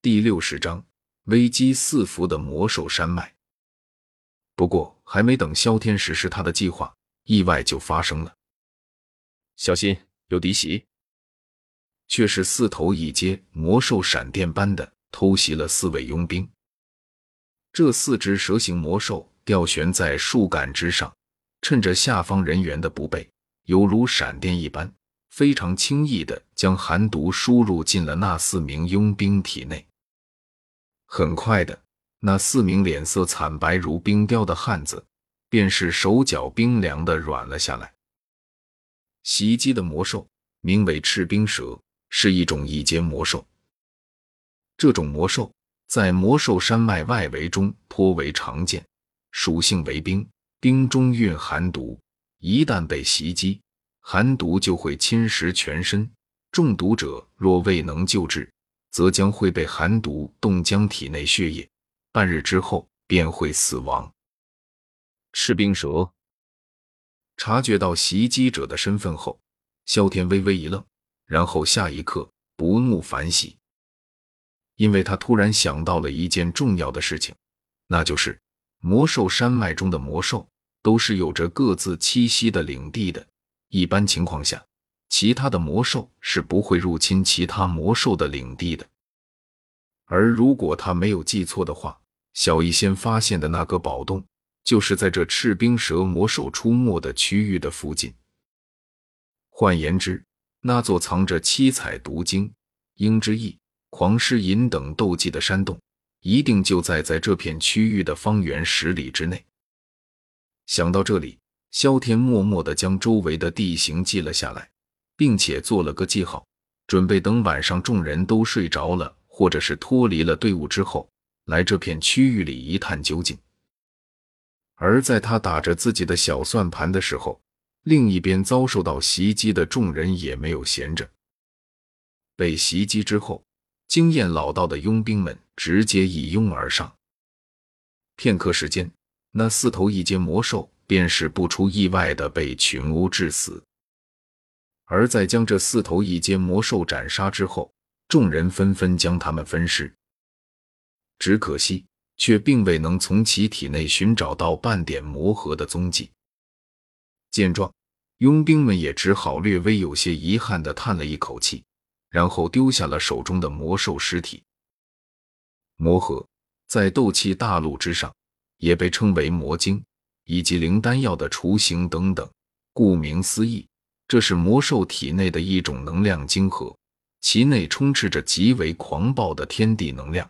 第六十章危机四伏的魔兽山脉。不过，还没等萧天实施他的计划，意外就发生了。小心，有敌袭！却是四头一阶魔兽闪电般的偷袭了四位佣兵。这四只蛇形魔兽吊悬在树干之上，趁着下方人员的不备，犹如闪电一般。非常轻易的将寒毒输入进了那四名佣兵体内。很快的，那四名脸色惨白如冰雕的汉子，便是手脚冰凉的软了下来。袭击的魔兽名为赤冰蛇，是一种一阶魔兽。这种魔兽在魔兽山脉外围中颇为常见，属性为冰，冰中蕴寒毒，一旦被袭击。寒毒就会侵蚀全身，中毒者若未能救治，则将会被寒毒冻僵体内血液，半日之后便会死亡。赤冰蛇察觉到袭击者的身份后，萧天微微一愣，然后下一刻不怒反喜，因为他突然想到了一件重要的事情，那就是魔兽山脉中的魔兽都是有着各自栖息的领地的。一般情况下，其他的魔兽是不会入侵其他魔兽的领地的。而如果他没有记错的话，小医仙发现的那个宝洞，就是在这赤冰蛇魔兽出没的区域的附近。换言之，那座藏着七彩毒晶、鹰之翼、狂狮银等斗技的山洞，一定就在在这片区域的方圆十里之内。想到这里。萧天默默地将周围的地形记了下来，并且做了个记号，准备等晚上众人都睡着了，或者是脱离了队伍之后，来这片区域里一探究竟。而在他打着自己的小算盘的时候，另一边遭受到袭击的众人也没有闲着。被袭击之后，经验老道的佣兵们直接一拥而上。片刻时间，那四头一阶魔兽。便是不出意外的被群殴致死，而在将这四头一阶魔兽斩杀之后，众人纷纷将他们分尸，只可惜却并未能从其体内寻找到半点魔核的踪迹。见状，佣兵们也只好略微有些遗憾的叹了一口气，然后丢下了手中的魔兽尸体。魔核在斗气大陆之上也被称为魔晶。以及灵丹药的雏形等等，顾名思义，这是魔兽体内的一种能量晶核，其内充斥着极为狂暴的天地能量。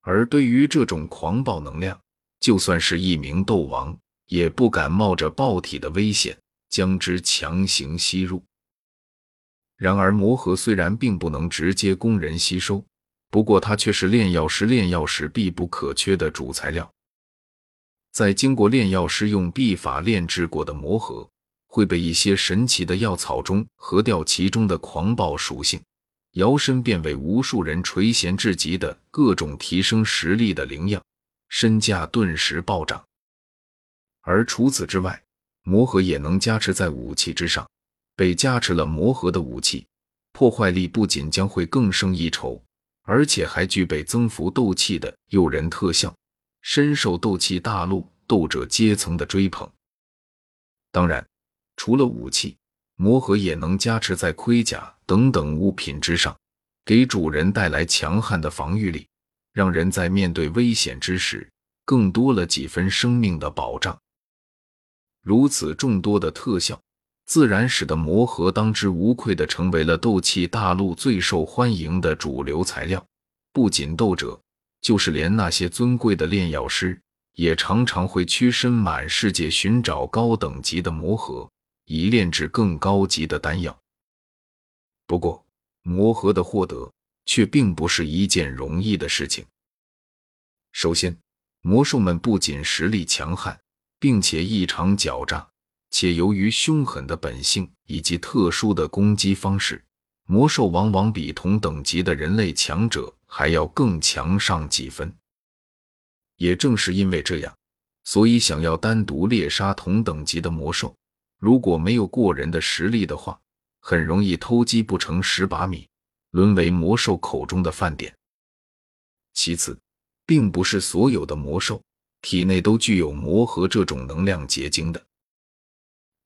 而对于这种狂暴能量，就算是一名斗王也不敢冒着爆体的危险将之强行吸入。然而，魔核虽然并不能直接供人吸收，不过它却是炼药师炼药时必不可缺的主材料。在经过炼药师用秘法炼制过的魔核，会被一些神奇的药草中合掉其中的狂暴属性，摇身变为无数人垂涎至极的各种提升实力的灵药，身价顿时暴涨。而除此之外，魔核也能加持在武器之上，被加持了魔核的武器，破坏力不仅将会更胜一筹，而且还具备增幅斗气的诱人特效。深受斗气大陆斗者阶层的追捧。当然，除了武器，魔核也能加持在盔甲等等物品之上，给主人带来强悍的防御力，让人在面对危险之时更多了几分生命的保障。如此众多的特效，自然使得魔核当之无愧的成为了斗气大陆最受欢迎的主流材料。不仅斗者。就是连那些尊贵的炼药师，也常常会屈身满世界寻找高等级的魔核，以炼制更高级的丹药。不过，魔核的获得却并不是一件容易的事情。首先，魔兽们不仅实力强悍，并且异常狡诈，且由于凶狠的本性以及特殊的攻击方式，魔兽往往比同等级的人类强者。还要更强上几分。也正是因为这样，所以想要单独猎杀同等级的魔兽，如果没有过人的实力的话，很容易偷鸡不成蚀把米，沦为魔兽口中的饭点。其次，并不是所有的魔兽体内都具有魔核这种能量结晶的。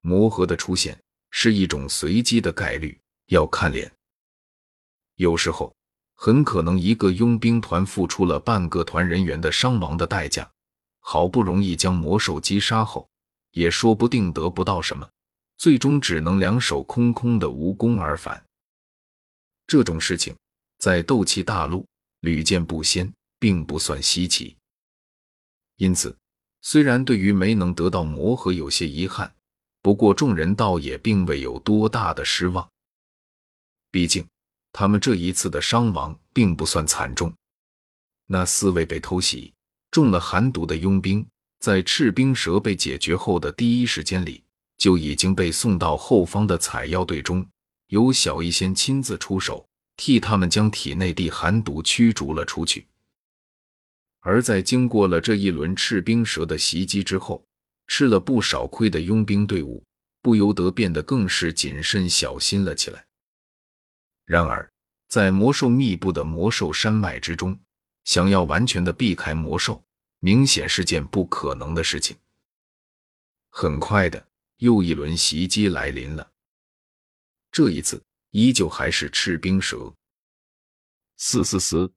魔核的出现是一种随机的概率，要看脸。有时候，很可能一个佣兵团付出了半个团人员的伤亡的代价，好不容易将魔兽击杀后，也说不定得不到什么，最终只能两手空空的无功而返。这种事情在斗气大陆屡见不鲜，并不算稀奇。因此，虽然对于没能得到魔核有些遗憾，不过众人倒也并未有多大的失望。毕竟。他们这一次的伤亡并不算惨重，那四位被偷袭、中了寒毒的佣兵，在赤冰蛇被解决后的第一时间里，就已经被送到后方的采药队中，由小医仙亲自出手，替他们将体内的寒毒驱逐了出去。而在经过了这一轮赤冰蛇的袭击之后，吃了不少亏的佣兵队伍，不由得变得更是谨慎小心了起来。然而，在魔兽密布的魔兽山脉之中，想要完全的避开魔兽，明显是件不可能的事情。很快的，又一轮袭击来临了。这一次，依旧还是赤冰蛇。嘶嘶嘶！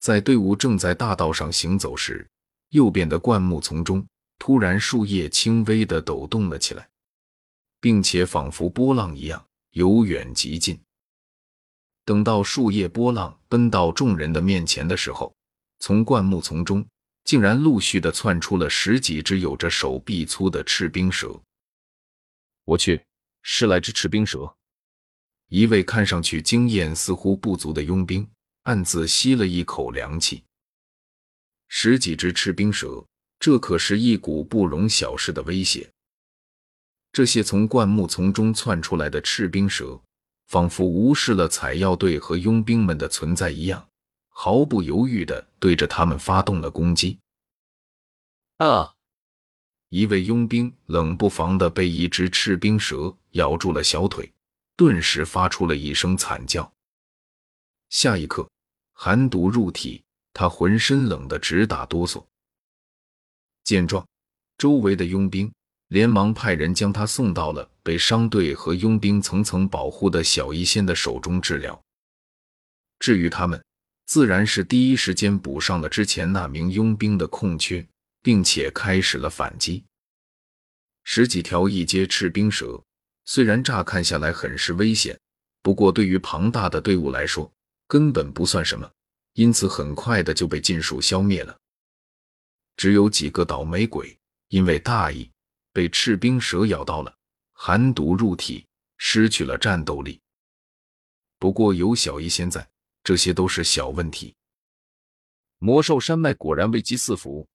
在队伍正在大道上行走时，右边的灌木丛中突然树叶轻微的抖动了起来，并且仿佛波浪一样由远及近。等到树叶波浪奔到众人的面前的时候，从灌木丛中竟然陆续的窜出了十几只有着手臂粗的赤冰蛇。我去，十来只赤冰蛇！一位看上去经验似乎不足的佣兵暗自吸了一口凉气。十几只赤冰蛇，这可是一股不容小视的威胁。这些从灌木丛中窜出来的赤冰蛇。仿佛无视了采药队和佣兵们的存在一样，毫不犹豫的对着他们发动了攻击。啊！一位佣兵冷不防的被一只赤冰蛇咬住了小腿，顿时发出了一声惨叫。下一刻，寒毒入体，他浑身冷得直打哆嗦。见状，周围的佣兵。连忙派人将他送到了被商队和佣兵层层保护的小医仙的手中治疗。至于他们，自然是第一时间补上了之前那名佣兵的空缺，并且开始了反击。十几条一阶赤冰蛇，虽然乍看下来很是危险，不过对于庞大的队伍来说，根本不算什么，因此很快的就被尽数消灭了。只有几个倒霉鬼因为大意。被赤冰蛇咬到了，寒毒入体，失去了战斗力。不过有小医仙在，这些都是小问题。魔兽山脉果然危机四伏。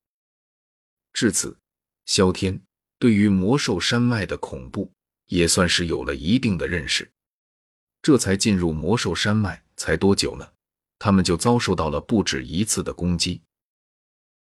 至此，萧天对于魔兽山脉的恐怖也算是有了一定的认识。这才进入魔兽山脉才多久呢？他们就遭受到了不止一次的攻击，